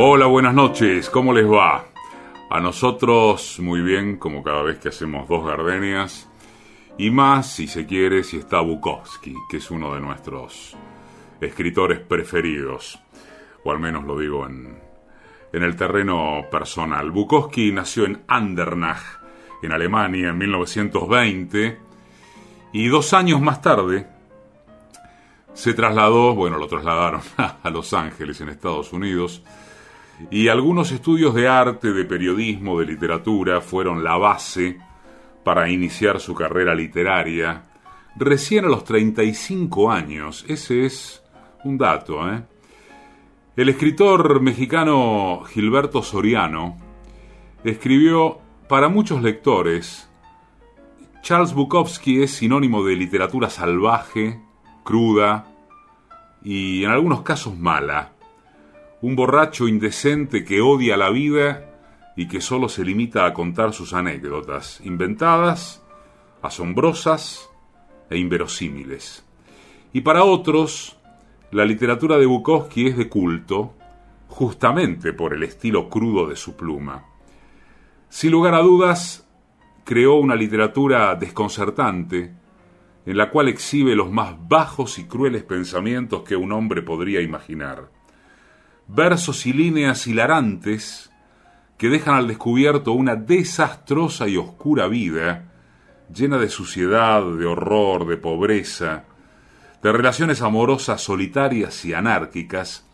Hola, buenas noches, ¿cómo les va? A nosotros muy bien, como cada vez que hacemos dos gardenias, y más si se quiere si está Bukowski, que es uno de nuestros escritores preferidos, o al menos lo digo en, en el terreno personal. Bukowski nació en Andernach, en Alemania, en 1920, y dos años más tarde se trasladó, bueno, lo trasladaron a Los Ángeles, en Estados Unidos, y algunos estudios de arte, de periodismo, de literatura fueron la base para iniciar su carrera literaria. Recién a los 35 años, ese es un dato, ¿eh? El escritor mexicano Gilberto Soriano escribió para muchos lectores, Charles Bukowski es sinónimo de literatura salvaje, cruda y en algunos casos mala un borracho indecente que odia la vida y que solo se limita a contar sus anécdotas, inventadas, asombrosas e inverosímiles. Y para otros, la literatura de Bukowski es de culto, justamente por el estilo crudo de su pluma. Sin lugar a dudas, creó una literatura desconcertante, en la cual exhibe los más bajos y crueles pensamientos que un hombre podría imaginar versos y líneas hilarantes que dejan al descubierto una desastrosa y oscura vida, llena de suciedad, de horror, de pobreza, de relaciones amorosas solitarias y anárquicas,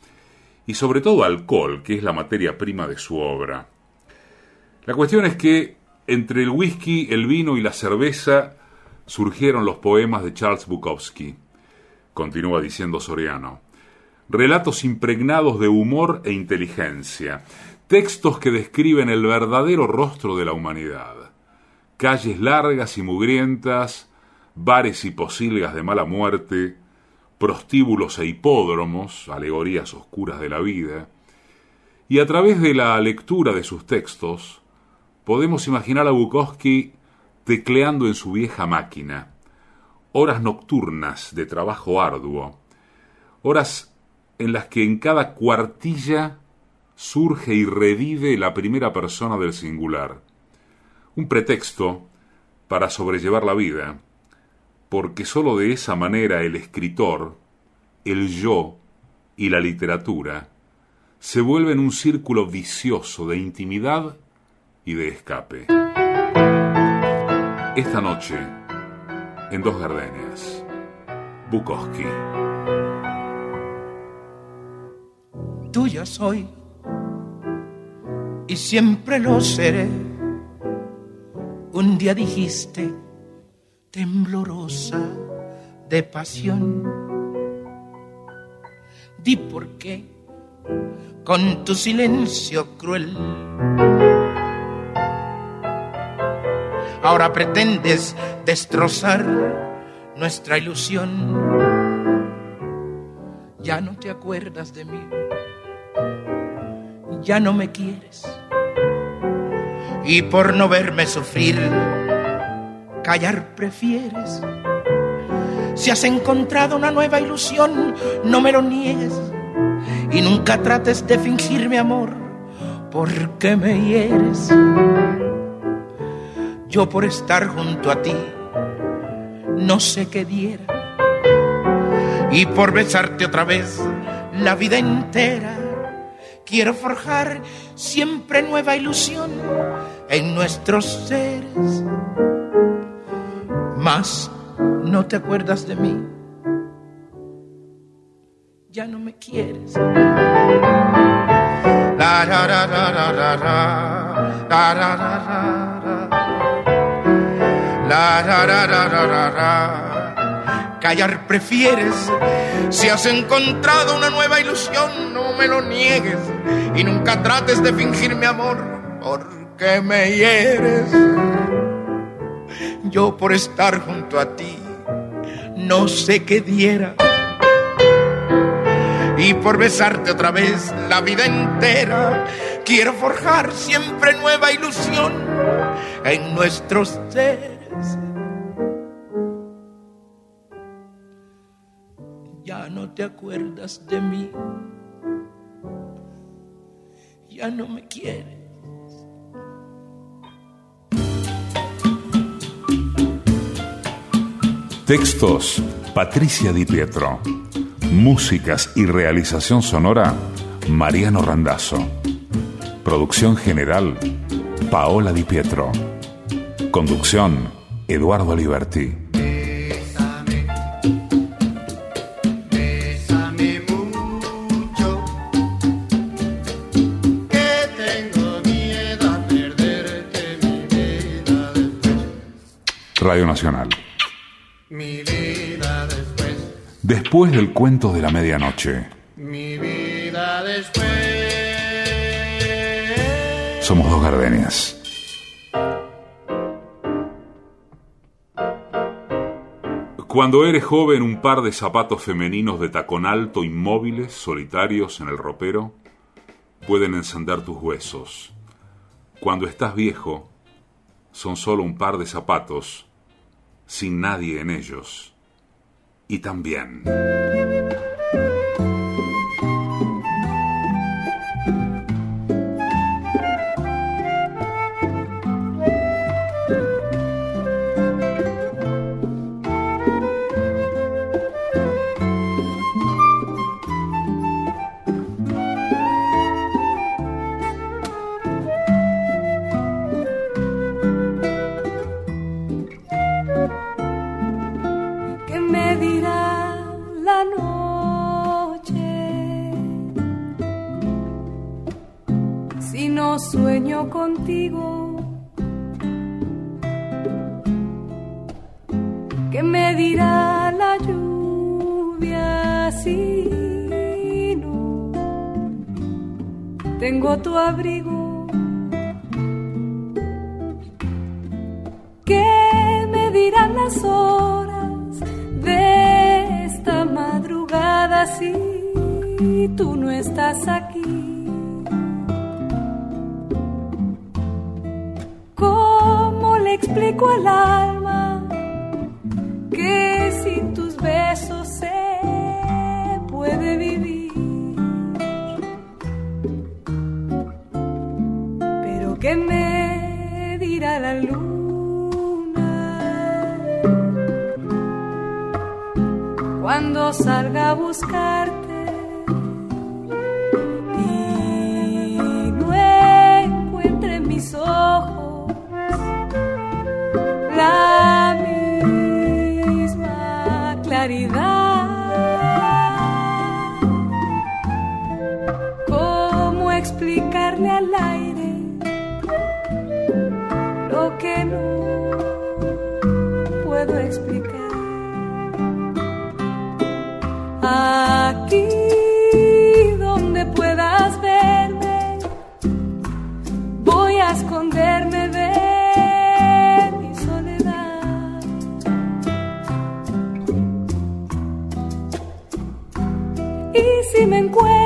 y sobre todo alcohol, que es la materia prima de su obra. La cuestión es que entre el whisky, el vino y la cerveza surgieron los poemas de Charles Bukowski, continúa diciendo Soriano relatos impregnados de humor e inteligencia, textos que describen el verdadero rostro de la humanidad, calles largas y mugrientas, bares y posilgas de mala muerte, prostíbulos e hipódromos, alegorías oscuras de la vida, y a través de la lectura de sus textos podemos imaginar a Bukowski tecleando en su vieja máquina, horas nocturnas de trabajo arduo, horas en las que en cada cuartilla surge y revive la primera persona del singular. Un pretexto para sobrellevar la vida, porque sólo de esa manera el escritor, el yo y la literatura se vuelven un círculo vicioso de intimidad y de escape. Esta noche, en Dos Gardenias, Bukowski. Tuya soy y siempre lo seré. Un día dijiste, temblorosa de pasión, di por qué con tu silencio cruel. Ahora pretendes destrozar nuestra ilusión. Ya no te acuerdas de mí ya no me quieres. Y por no verme sufrir, callar prefieres. Si has encontrado una nueva ilusión, no me lo niegues. Y nunca trates de fingir mi amor, porque me hieres. Yo por estar junto a ti, no sé qué diera. Y por besarte otra vez la vida entera Quiero forjar siempre nueva ilusión en nuestros seres. Mas no te acuerdas de mí. Ya no me quieres. La, La, ra, ra, ra. Callar prefieres si has encontrado una nueva ilusión, no me lo niegues y nunca trates de fingir mi amor porque me hieres. Yo por estar junto a ti no sé qué diera. Y por besarte otra vez la vida entera, quiero forjar siempre nueva ilusión en nuestros seres. Ya no te acuerdas de mí ya no me quieres. Textos Patricia Di Pietro. Músicas y realización sonora Mariano Randazzo. Producción general Paola Di Pietro. Conducción Eduardo Liberti. Radio Nacional. Mi vida después. Después del cuento de la medianoche. Mi vida después. Somos dos gardenias. Cuando eres joven, un par de zapatos femeninos de tacón alto, inmóviles, solitarios en el ropero, pueden encender tus huesos. Cuando estás viejo, son solo un par de zapatos sin nadie en ellos. Y también... contigo. ¿Qué me dirá la lluvia si no tengo tu abrigo? ¿Qué me dirán las horas de esta madrugada si tú no estás aquí? Explico al alma que sin tus besos se puede vivir. Pero ¿qué me dirá la luna cuando salga a buscarte? Me encuentras,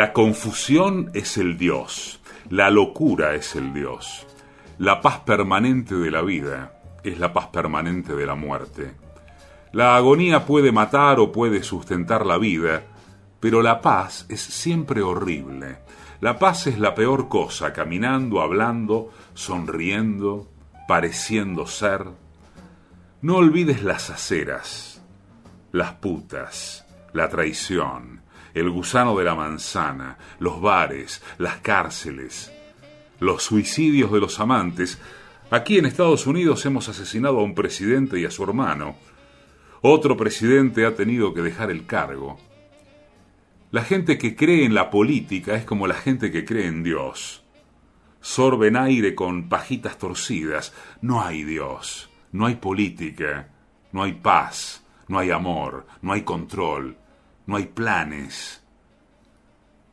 La confusión es el Dios, la locura es el Dios, la paz permanente de la vida es la paz permanente de la muerte. La agonía puede matar o puede sustentar la vida, Pero la paz es siempre horrible. La paz es la peor cosa, caminando, hablando, sonriendo, pareciendo ser. No olvides las aceras, las putas, la traición, el gusano de la manzana, los bares, las cárceles, los suicidios de los amantes. Aquí en Estados Unidos hemos asesinado a un presidente y a su hermano. Otro presidente ha tenido que dejar el cargo. La gente que cree en la política es como la gente que cree en Dios. Sorben aire con pajitas torcidas. No hay Dios, no hay política, no hay paz, no hay amor, no hay control, no hay planes.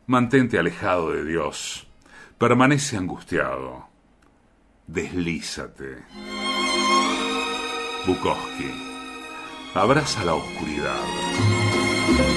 Mantente alejado de Dios. Permanece angustiado. Deslízate. Bukowski. Abraza la oscuridad.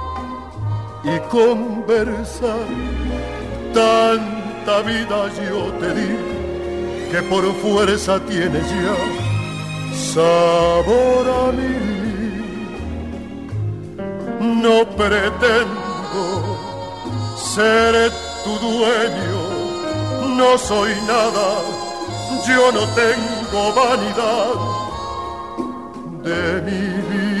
y conversar Tanta vida yo te di que por fuerza tienes ya sabor a mí. No pretendo ser tu dueño, no soy nada, yo no tengo vanidad de mi vida.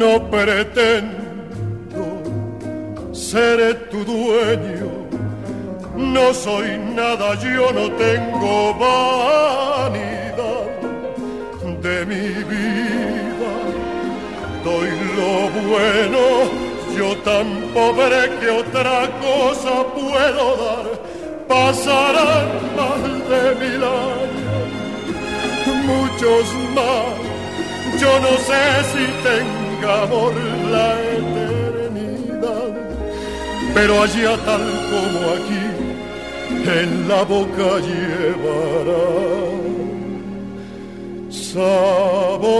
No pretendo seré tu dueño. No soy nada, yo no tengo vanidad de mi vida. Doy lo bueno, yo tan pobre que otra cosa puedo dar. Pasarán más de mil años, muchos más. Yo no sé si tenga amor la pero allá tal como aquí, en la boca llevará sabor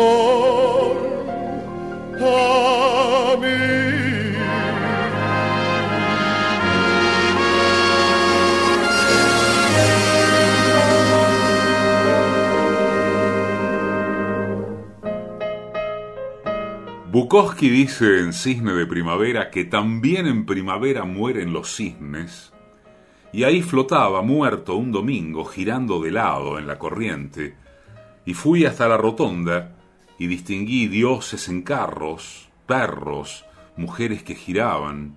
a mí. Bukowski dice en Cisne de Primavera que también en primavera mueren los cisnes, y ahí flotaba muerto un domingo girando de lado en la corriente, y fui hasta la rotonda y distinguí dioses en carros, perros, mujeres que giraban,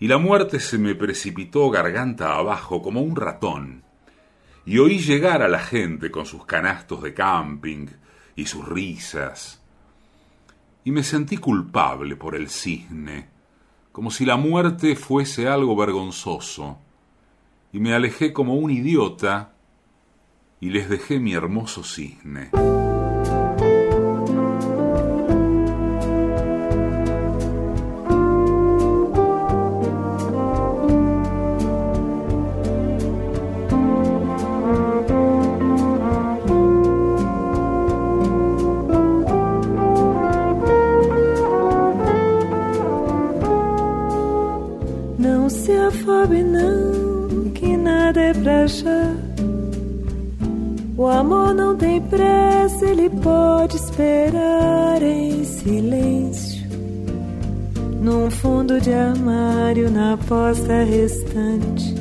y la muerte se me precipitó garganta abajo como un ratón, y oí llegar a la gente con sus canastos de camping y sus risas, y me sentí culpable por el cisne, como si la muerte fuese algo vergonzoso, y me alejé como un idiota y les dejé mi hermoso cisne. O amor não tem pressa, ele pode esperar em silêncio. Num fundo de armário, na posta restante,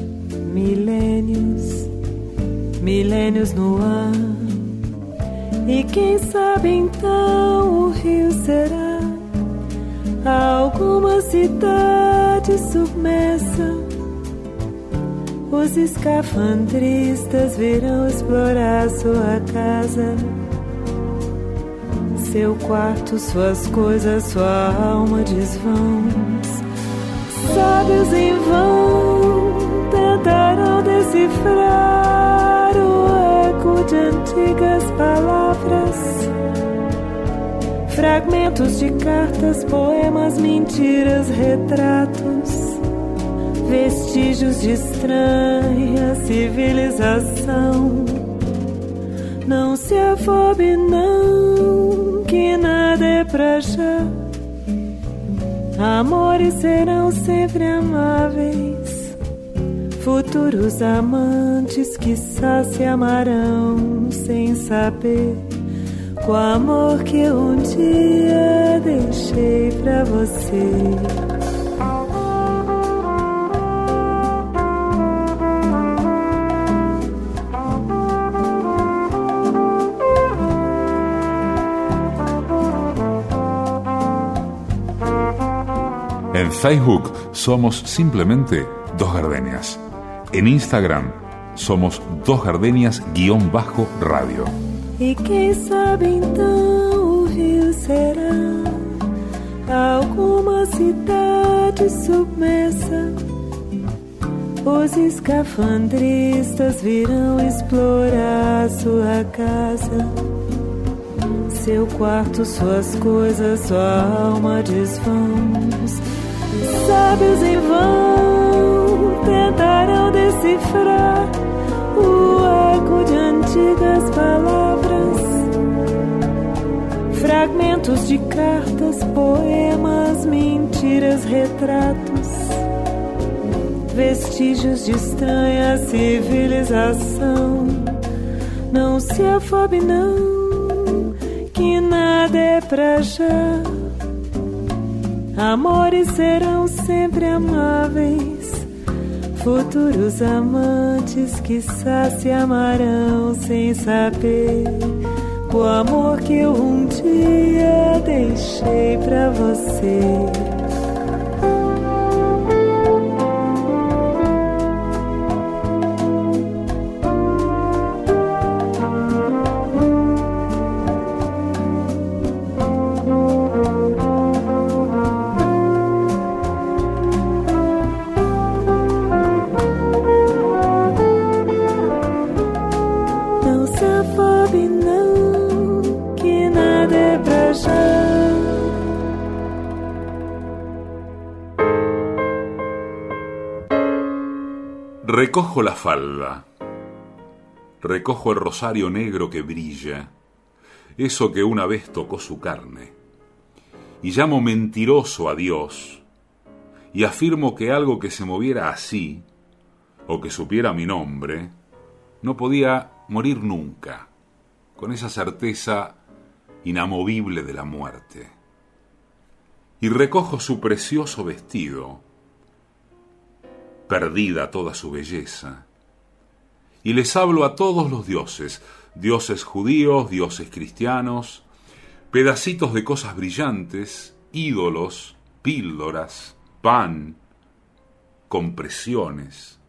milênios, milênios no ar. E quem sabe então o rio será alguma cidade submersa. Os escafandristas virão explorar sua casa, seu quarto, suas coisas, sua alma desvãos. Sábios em vão tentarão decifrar o eco de antigas palavras. Fragmentos de cartas, poemas, mentiras, retratos, vestígios de estranha civilização. Não se afobe, não, que nada é pra já. Amores serão sempre amáveis. Futuros amantes que se amarão sem saber com o amor que um dia deixei pra você. Facebook somos simplemente Dos Gardenias. En Instagram somos Dos Gardenias-radio. E quem sabe então o rio será alguma cidade submersa. Os escafandristas virão explorar sua casa, seu quarto, suas coisas, sua alma desvãos. Sábios em vão tentarão decifrar o eco de antigas palavras fragmentos de cartas, poemas, mentiras, retratos, vestígios de estranha civilização. Não se afobe, não, que nada é pra já. Amores serão sempre amáveis, futuros amantes que se amarão sem saber o amor que eu um dia deixei pra você. Recojo la falda, recojo el rosario negro que brilla, eso que una vez tocó su carne, y llamo mentiroso a Dios, y afirmo que algo que se moviera así, o que supiera mi nombre, no podía morir nunca, con esa certeza inamovible de la muerte. Y recojo su precioso vestido, perdida toda su belleza. Y les hablo a todos los dioses, dioses judíos, dioses cristianos, pedacitos de cosas brillantes, ídolos, píldoras, pan, compresiones,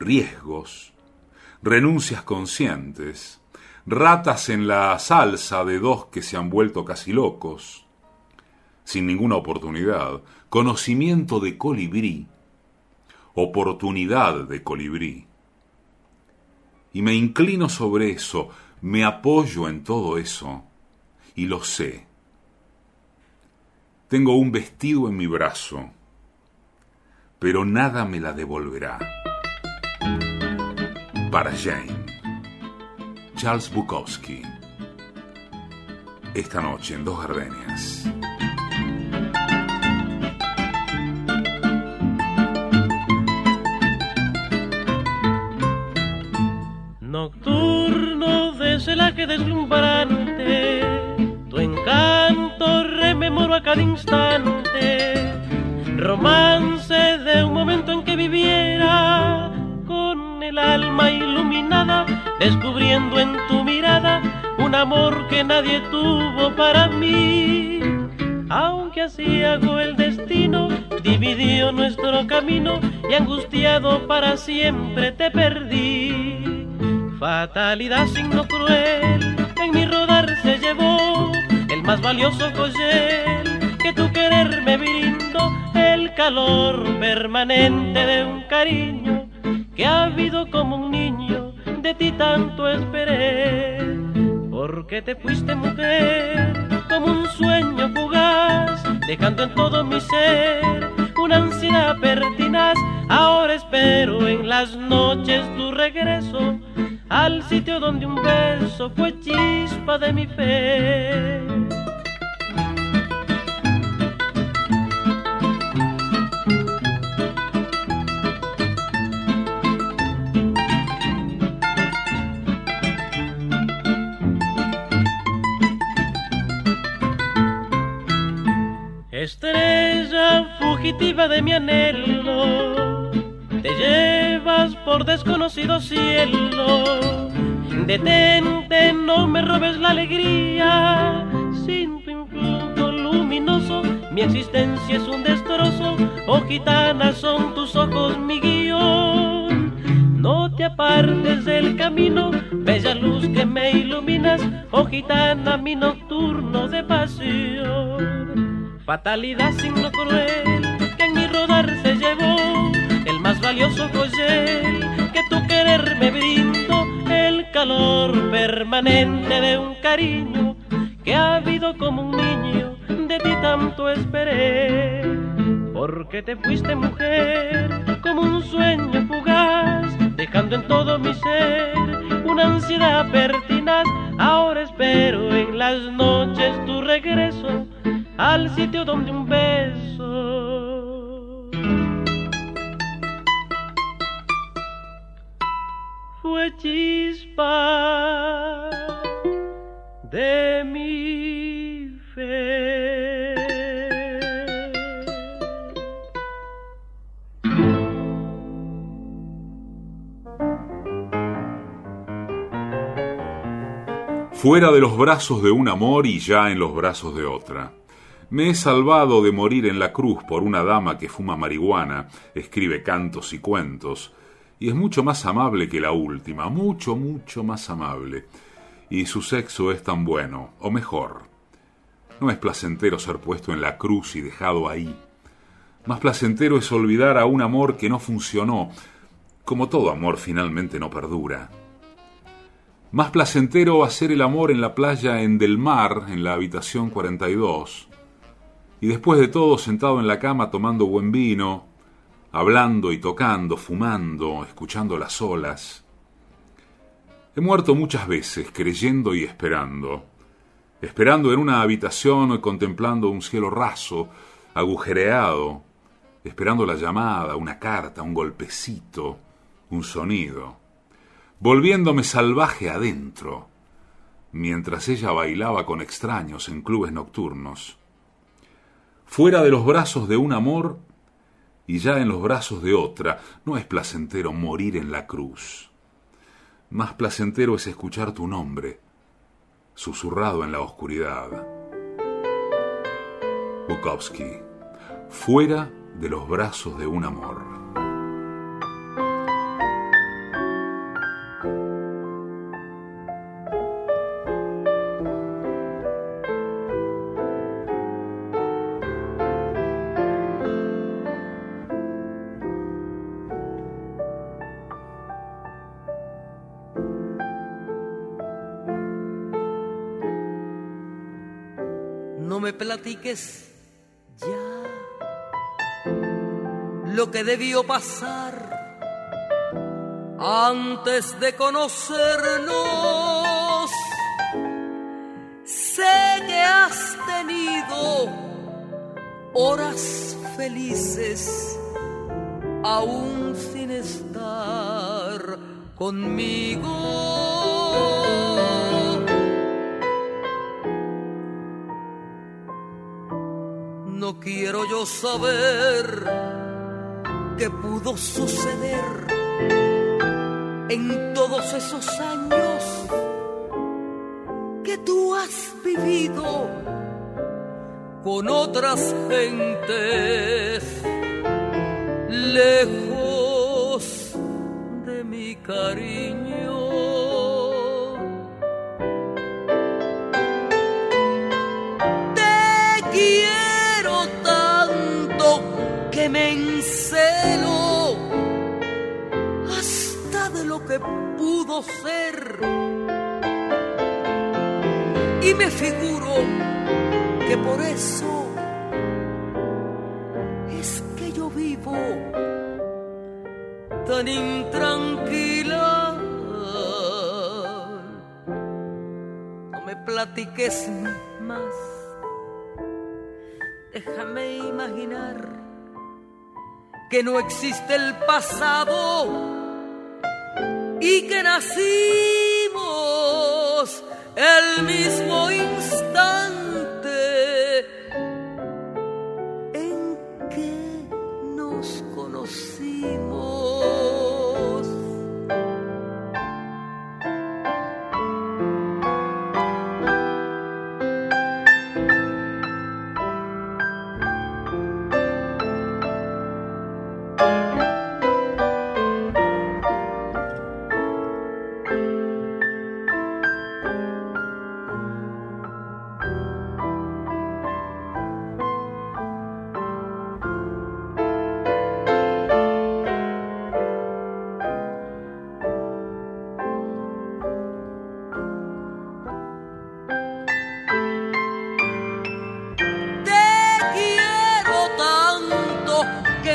riesgos, renuncias conscientes, ratas en la salsa de dos que se han vuelto casi locos, sin ninguna oportunidad, conocimiento de colibrí, oportunidad de colibrí. Y me inclino sobre eso, me apoyo en todo eso, y lo sé. Tengo un vestido en mi brazo, pero nada me la devolverá. Para Jane, Charles Bukowski, esta noche en Dos Gardenias. Paisaje deslumbrante, tu encanto rememoro a cada instante, romance de un momento en que viviera con el alma iluminada, descubriendo en tu mirada un amor que nadie tuvo para mí. Aunque así hago el destino, dividió nuestro camino y angustiado para siempre te perdí. Fatalidad signo cruel, en mi rodar se llevó el más valioso coyel que tu querer me brindó, el calor permanente de un cariño que ha habido como un niño, de ti tanto esperé. Porque te fuiste mujer como un sueño fugaz, dejando en todo mi ser una ansiedad pertinaz. Ahora espero en las noches tu regreso al sitio donde un beso fue chispa de mi fe. Estrella fugitiva de mi anhelo, te llevas por desconocido cielo. Detente, no me robes la alegría. Sin tu influjo luminoso, mi existencia es un destrozo. Oh gitana, son tus ojos mi guion. No te apartes del camino, bella luz que me iluminas. Oh gitana, mi nocturno de pasión. Fatalidad signo cruel que en mi rodar se llevó valioso joyel que tu querer me brindo, el calor permanente de un cariño que ha habido como un niño, de ti tanto esperé. Porque te fuiste mujer como un sueño fugaz, dejando en todo mi ser una ansiedad pertinaz. Ahora espero en las noches tu regreso al sitio donde un beso fue chispa de mi fe. Fuera de los brazos de un amor y ya en los brazos de otra. Me he salvado de morir en la cruz por una dama que fuma marihuana, escribe cantos y cuentos, y es mucho más amable que la última, mucho, mucho más amable. Y su sexo es tan bueno, o mejor. No es placentero ser puesto en la cruz y dejado ahí. Más placentero es olvidar a un amor que no funcionó, como todo amor finalmente no perdura. Más placentero hacer el amor en la playa en Del Mar, en la habitación 42, y después de todo sentado en la cama tomando buen vino, hablando y tocando, fumando, escuchando las olas. He muerto muchas veces creyendo y esperando, esperando en una habitación contemplando un cielo raso, agujereado, esperando la llamada, una carta, un golpecito, un sonido, volviéndome salvaje adentro, mientras ella bailaba con extraños en clubes nocturnos fuera de los brazos de un amor y ya en los brazos de otra, no es placentero morir en la cruz. Más placentero es escuchar tu nombre, susurrado en la oscuridad. Bukowski, fuera de los brazos de un amor. Ya lo que debió pasar antes de conocernos. Sé que has tenido horas felices aún sin estar conmigo quiero yo saber qué pudo suceder en todos esos años que tú has vivido con otras gentes lejos de mi cariño. Ser. Y me figuro que por eso es que yo vivo tan intranquila. No me platiques más, déjame imaginar que no existe el pasado y que nacimos el mismo instante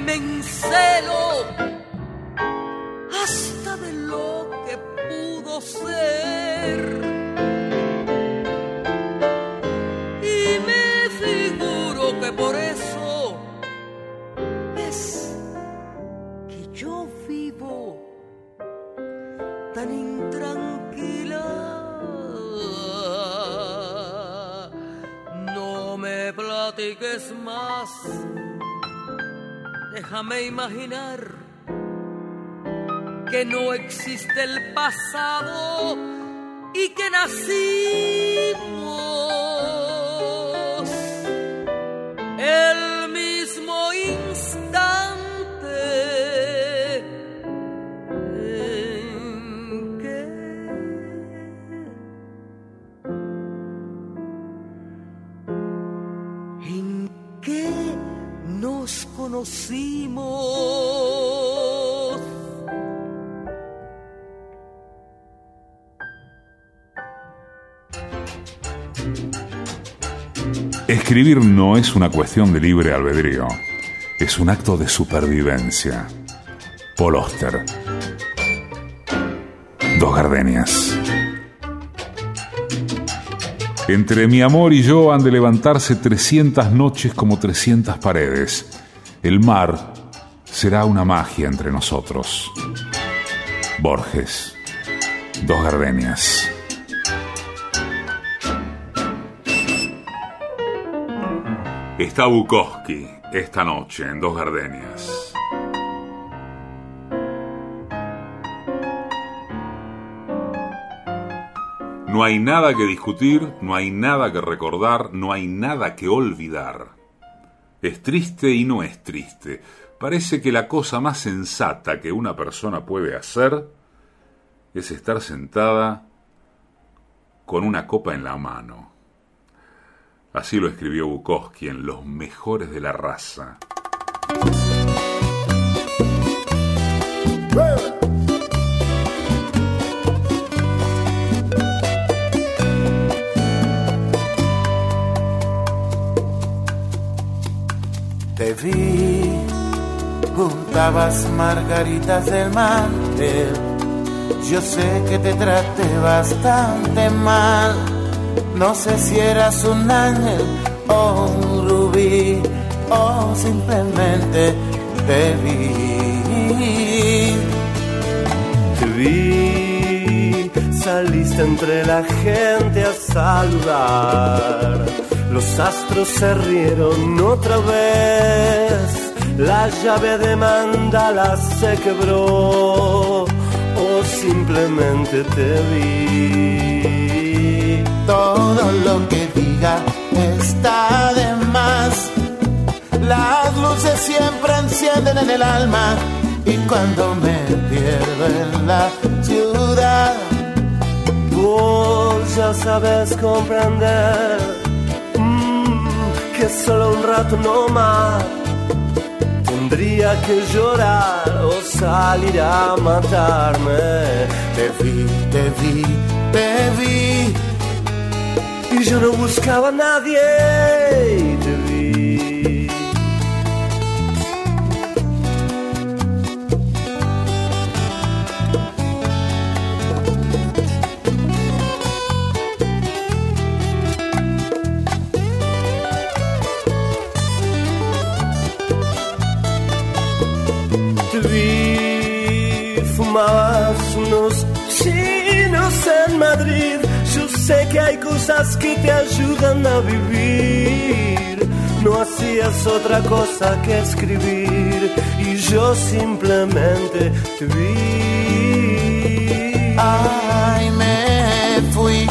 me encelo hasta de lo que pudo ser. Y me figuro que por eso es que yo vivo tan intranquila. No me platiques déjame imaginar que no existe el pasado y que nacimos Escribir no es una cuestión de libre albedrío, es un acto de supervivencia. Paul. Dos gardenias. Entre mi amor y yo han de levantarse 300 noches como 300 paredes. El mar será una magia entre nosotros. Borges. Dos gardenias. Está Bukowski esta noche en Dos Gardenias. No hay nada que discutir, no hay nada que recordar, no hay nada que olvidar. Es triste y no es triste. Parece que la cosa más sensata que una persona puede hacer es estar sentada con una copa en la mano. Así lo escribió Bukowski en Los Mejores de la Raza. Vi, juntabas margaritas del mantel. Yo sé que te traté bastante mal. No sé si eras un ángel o un rubí o simplemente te vi. Te vi, saliste entre la gente a saludar. Los astros se rieron otra vez, la llave de mandala se quebró o simplemente te vi. Todo lo que diga está de más. Las luces siempre encienden en el alma y cuando me pierdo en la ciudad, vos ya sabes comprender solo un rato no más tendría que llorar o salir a matarme. Te vi, te vi, te vi. Y yo no buscaba a nadie fumabas unos chinos en Madrid. Yo sé que hay cosas que te ayudan a vivir. No hacías otra cosa que escribir y yo simplemente te vi. Ay, me fui.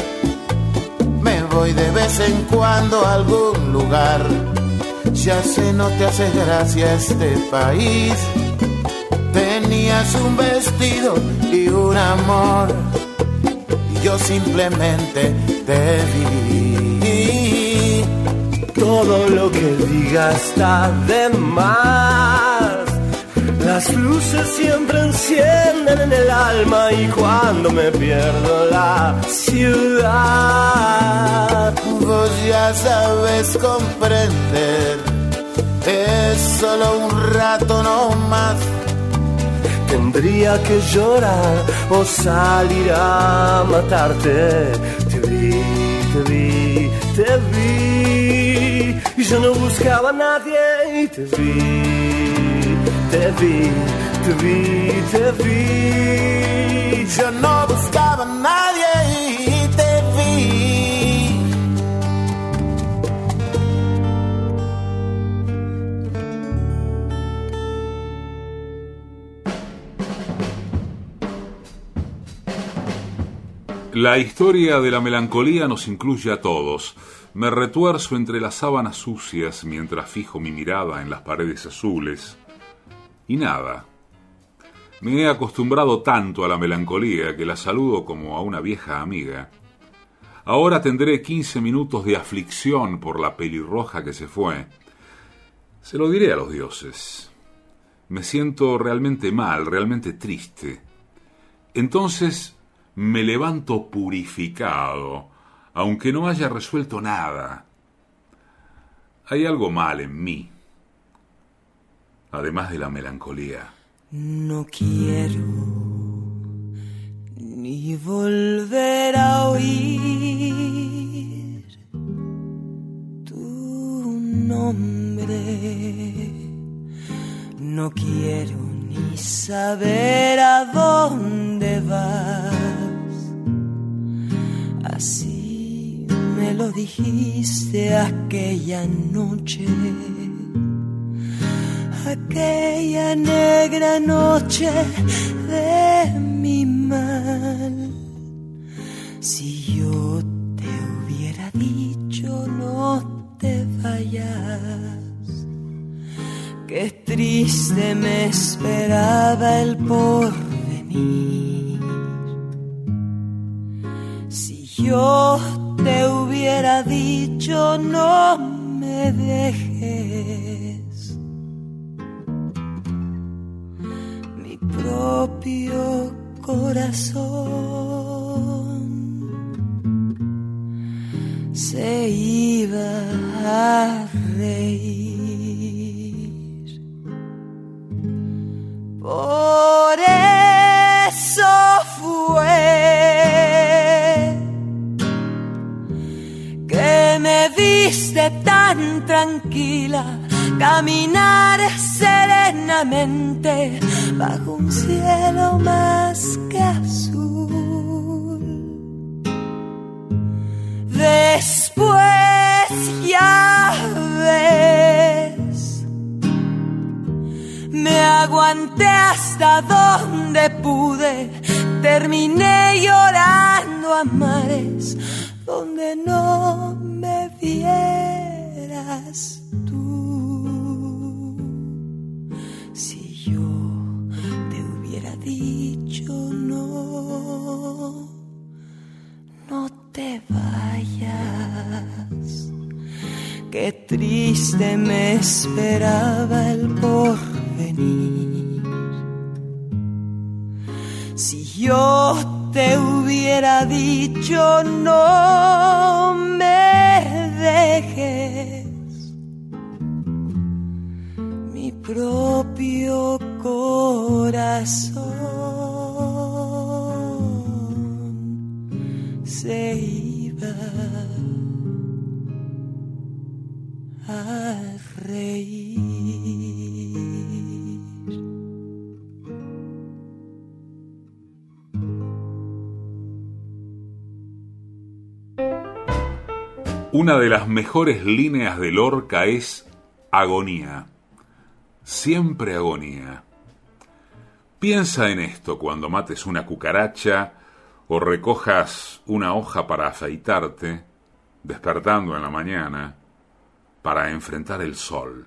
Me voy de vez en cuando a algún lugar. Ya sé, no te hace gracia este país. Tenías un vestido y un amor. Y yo simplemente te vi. Todo lo que diga está de más. Las luces siempre encienden en el alma y cuando me pierdo la ciudad. Vos ya sabes comprender. Es solo un rato no más. Tendría que llorar o salir a matarte. Te vi, te vi, te vi. Y yo no buscaba a nadie y te vi, te vi, te vi, te vi. Yo no buscaba a nadie La historia de la melancolía nos incluye a todos. Me retuerzo entre las sábanas sucias mientras fijo mi mirada en las paredes azules. Y nada. Me he acostumbrado tanto a la melancolía que la saludo como a una vieja amiga. Ahora tendré 15 minutos de aflicción por la pelirroja que se fue. Se lo diré a los dioses. Me siento realmente mal, realmente triste. Entonces me levanto purificado, aunque no haya resuelto nada. Hay algo mal en mí, además de la melancolía. No quiero ni volver a oír tu nombre. No quiero ni saber a dónde vas. Así me lo dijiste aquella noche aquella negra noche de mi mal. Si yo te hubiera dicho no te vayas, qué triste me esperaba el porvenir. Yo te hubiera dicho no me dejes. mi propio corazón se iba a reír. Por eso fue viste tan tranquila caminar serenamente bajo un cielo más que azul. Después ya ves. Me aguanté hasta donde pude, terminé llorando a mares donde no me vieras tú. Si yo te hubiera dicho no, no te vayas. Qué triste me esperaba el porvenir. Yo te hubiera dicho no me dejes mi propio corazón se iba a reír. Una de las mejores líneas de Lorca es agonía. Siempre agonía. Piensa en esto cuando mates una cucaracha o recojas una hoja para afeitarte, despertando en la mañana, para enfrentar el sol.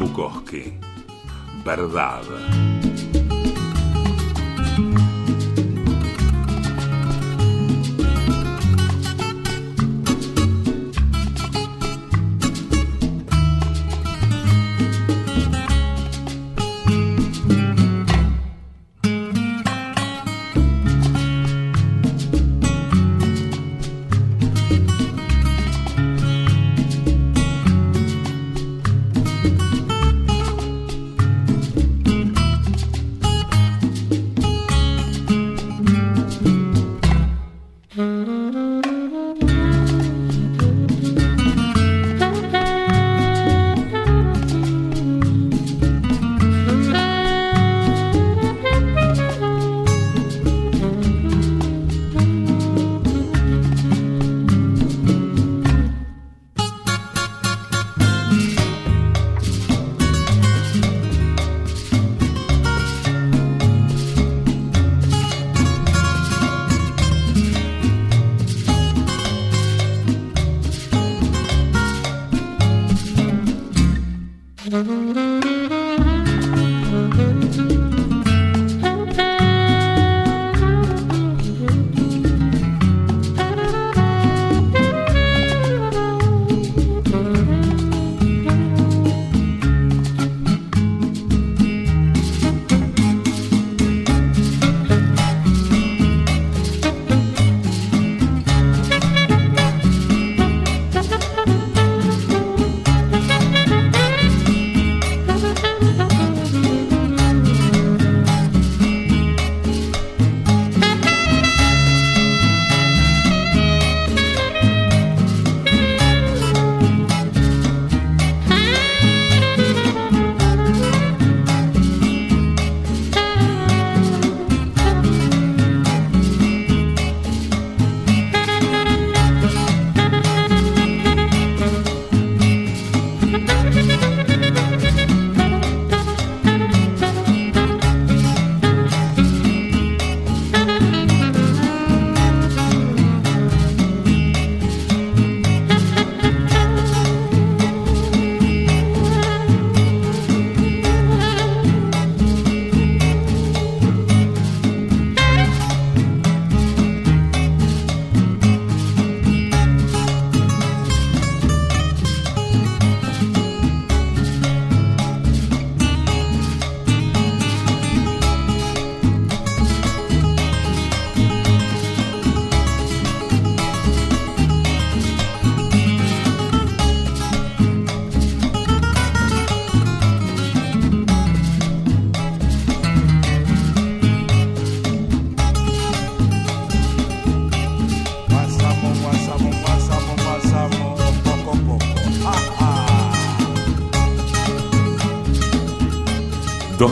Bukowski. Verdad.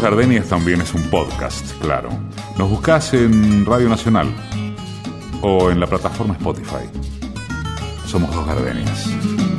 Gardenias también es un podcast, claro. Nos buscas en Radio Nacional o en la plataforma Spotify. Somos dos gardenias.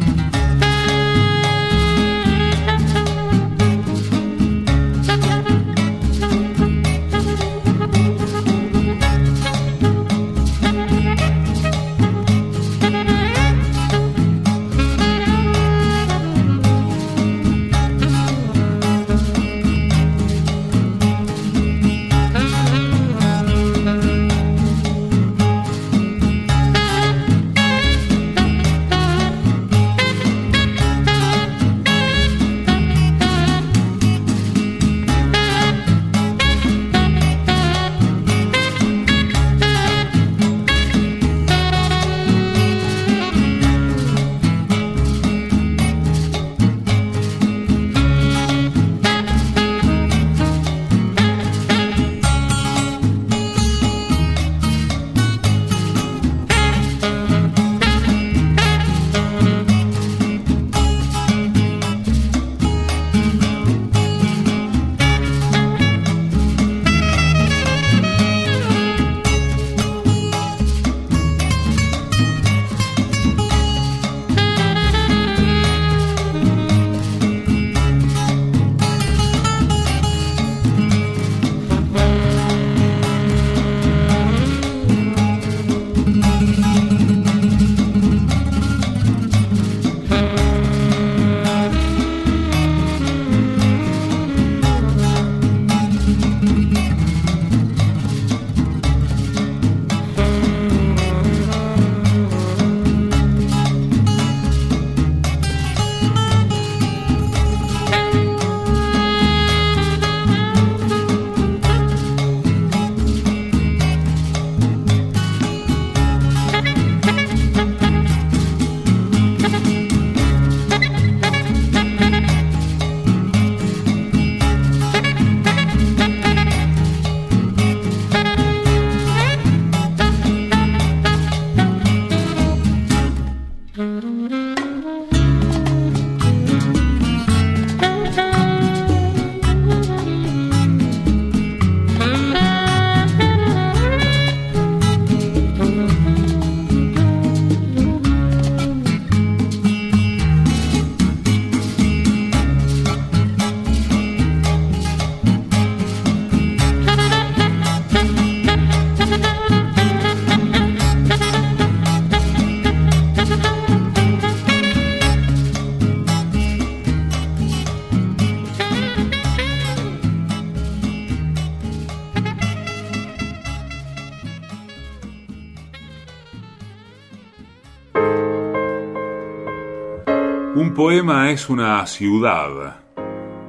Poema es una ciudad,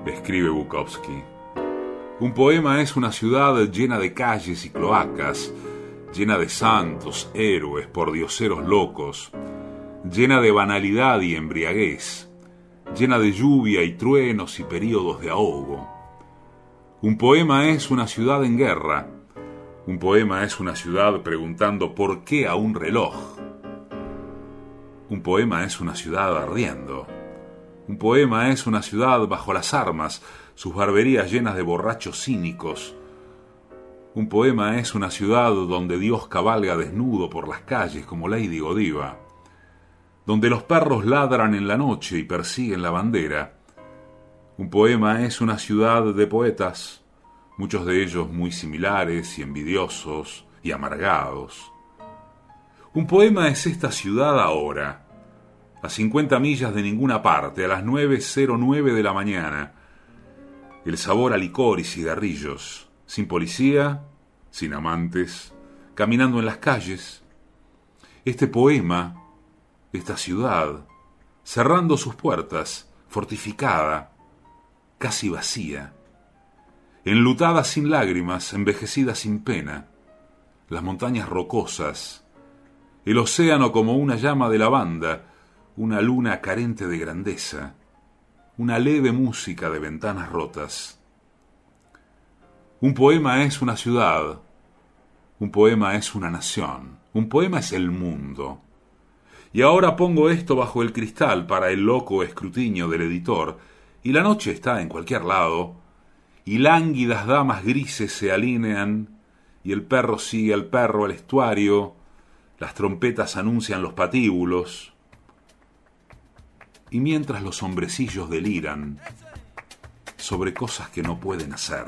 escribe Bukowski. Un poema es una ciudad llena de calles y cloacas, llena de santos, héroes, pordioseros locos, llena de banalidad y embriaguez, llena de lluvia y truenos y períodos de ahogo. Un poema es una ciudad en guerra. Un poema es una ciudad preguntando por qué a un reloj. Un poema es una ciudad ardiendo. Un poema es una ciudad bajo las armas, sus barberías llenas de borrachos cínicos. Un poema es una ciudad donde Dios cabalga desnudo por las calles como Lady Godiva, donde los perros ladran en la noche y persiguen la bandera. Un poema es una ciudad de poetas, muchos de ellos muy similares y envidiosos y amargados. Un poema es esta ciudad ahora, a 50 millas de ninguna parte, a las 9.09 de la mañana. El sabor a licor y cigarrillos, sin policía, sin amantes, caminando en las calles. Este poema, esta ciudad, cerrando sus puertas, fortificada, casi vacía, enlutada sin lágrimas, envejecida sin pena, las montañas rocosas, el océano como una llama de lavanda, una luna carente de grandeza, una leve música de ventanas rotas. Un poema es una ciudad, un poema es una nación, un poema es el mundo. Y ahora pongo esto bajo el cristal para el loco escrutinio del editor, y la noche está en cualquier lado, y lánguidas damas grises se alinean, y el perro sigue al perro al estuario, las trompetas anuncian los patíbulos, Y mientras los hombrecillos deliran sobre cosas que no pueden hacer.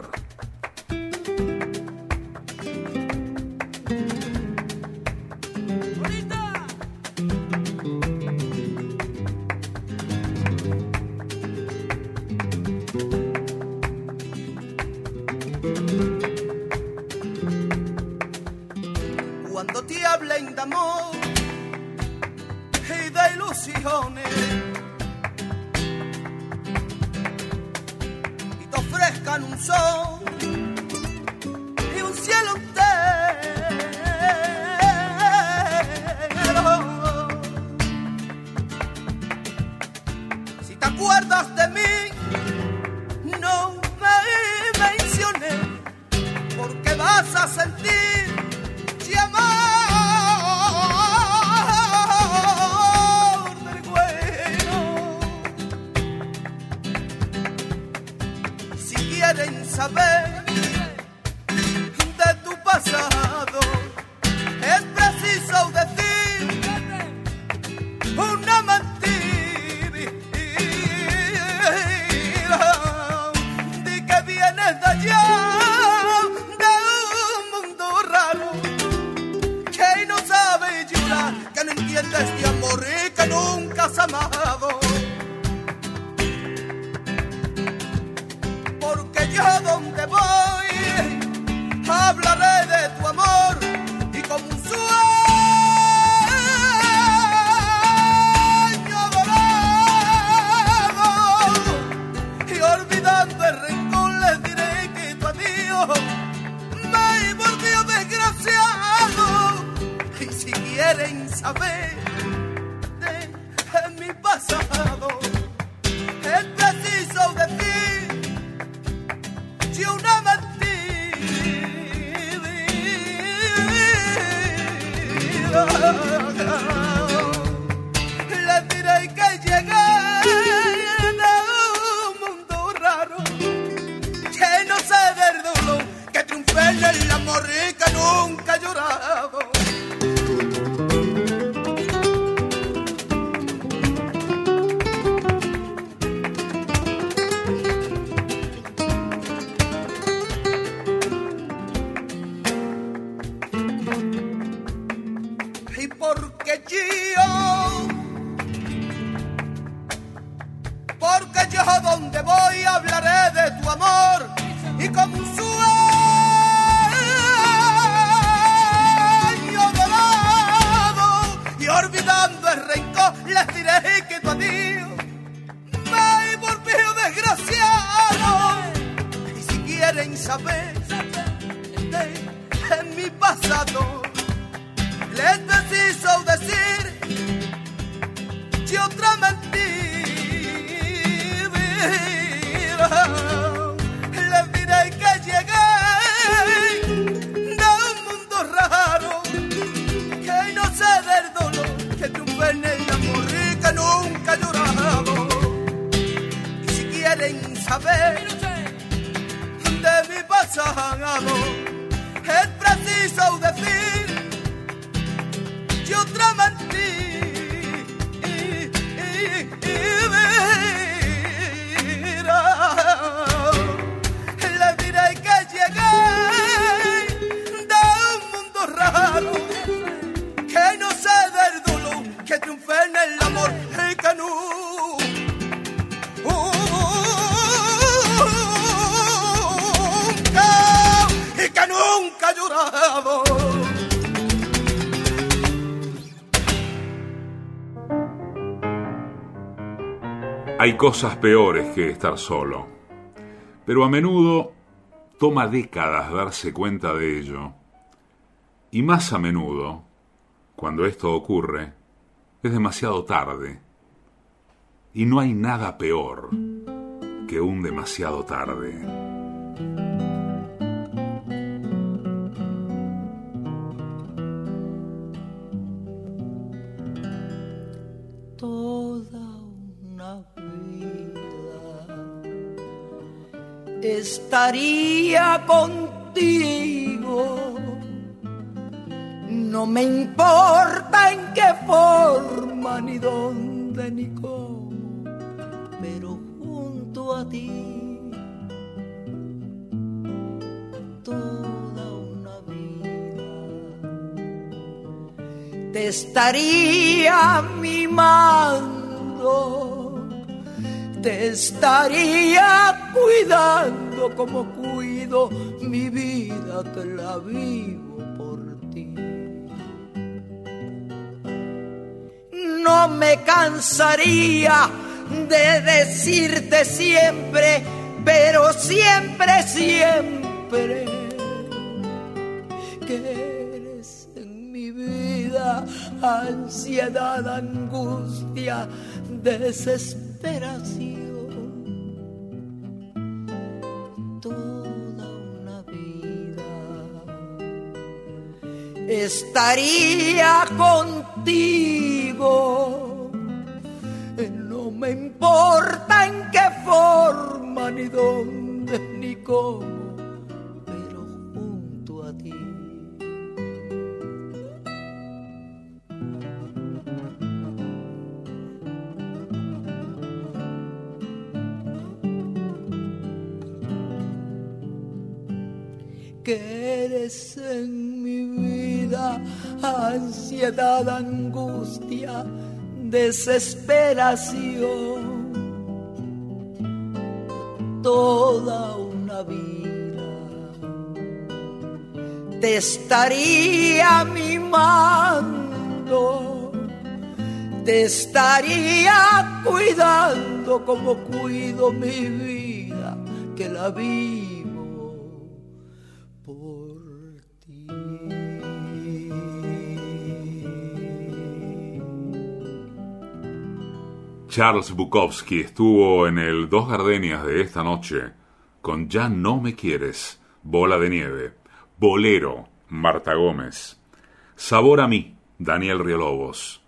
Hay cosas peores que estar solo, pero a menudo toma décadas darse cuenta de ello. Y más a menudo, cuando esto ocurre, es demasiado tarde. Y no hay nada peor que un demasiado tarde. Estaría contigo. No me importa en qué forma, ni dónde, ni cómo. pero junto a ti toda una vida te estaría mimando, te estaría cuidando como cuido mi vida que la vivo por ti. No me cansaría de decirte siempre, pero siempre, siempre, que eres en mi vida ansiedad, angustia, desesperación. Estaría contigo. No me importa en qué forma, ni dónde, ni cómo, ansiedad, angustia, desesperación. Toda una vida te estaría mimando, te estaría cuidando como cuido mi vida, que la vivo Charles Bukowski estuvo en el Dos Gardenias de esta noche con Ya no me quieres, Bola de Nieve, Bolero, Marta Gómez, Sabor a mí, Daniel Riolobos,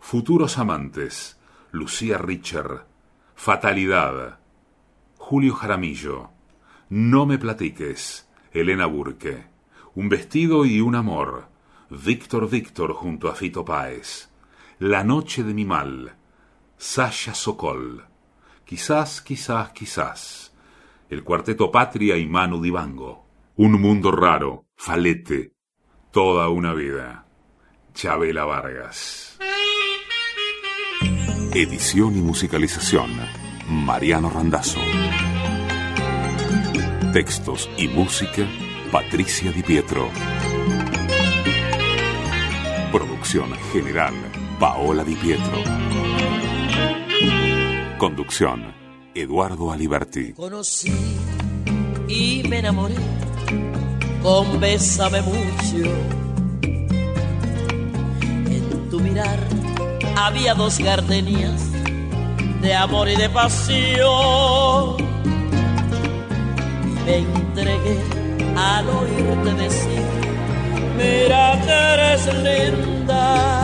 Futuros Amantes, Lucía Richer, Fatalidad, Julio Jaramillo, No me platiques, Elena Burke, Un vestido y un amor, Víctor Víctor junto a Fito Páez, La noche de mi mal, Sasha Sokol. Quizás, quizás, quizás. El cuarteto Patria y Manu Dibango. Un mundo raro. Falete. Toda una vida. Chabela Vargas. Edición y musicalización. Mariano Randazzo. Textos y música. Patricia Di Pietro. Producción general. Paola Di Pietro. Conducción, Eduardo Aliberti. Conocí y me enamoré con Bésame mucho. En tu mirar había dos gardenias de amor y de pasión. Y me entregué al oírte decir, mira que eres linda.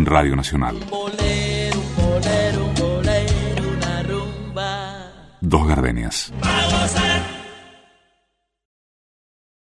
En Radio Nacional. Dos Gardenias. Vamos a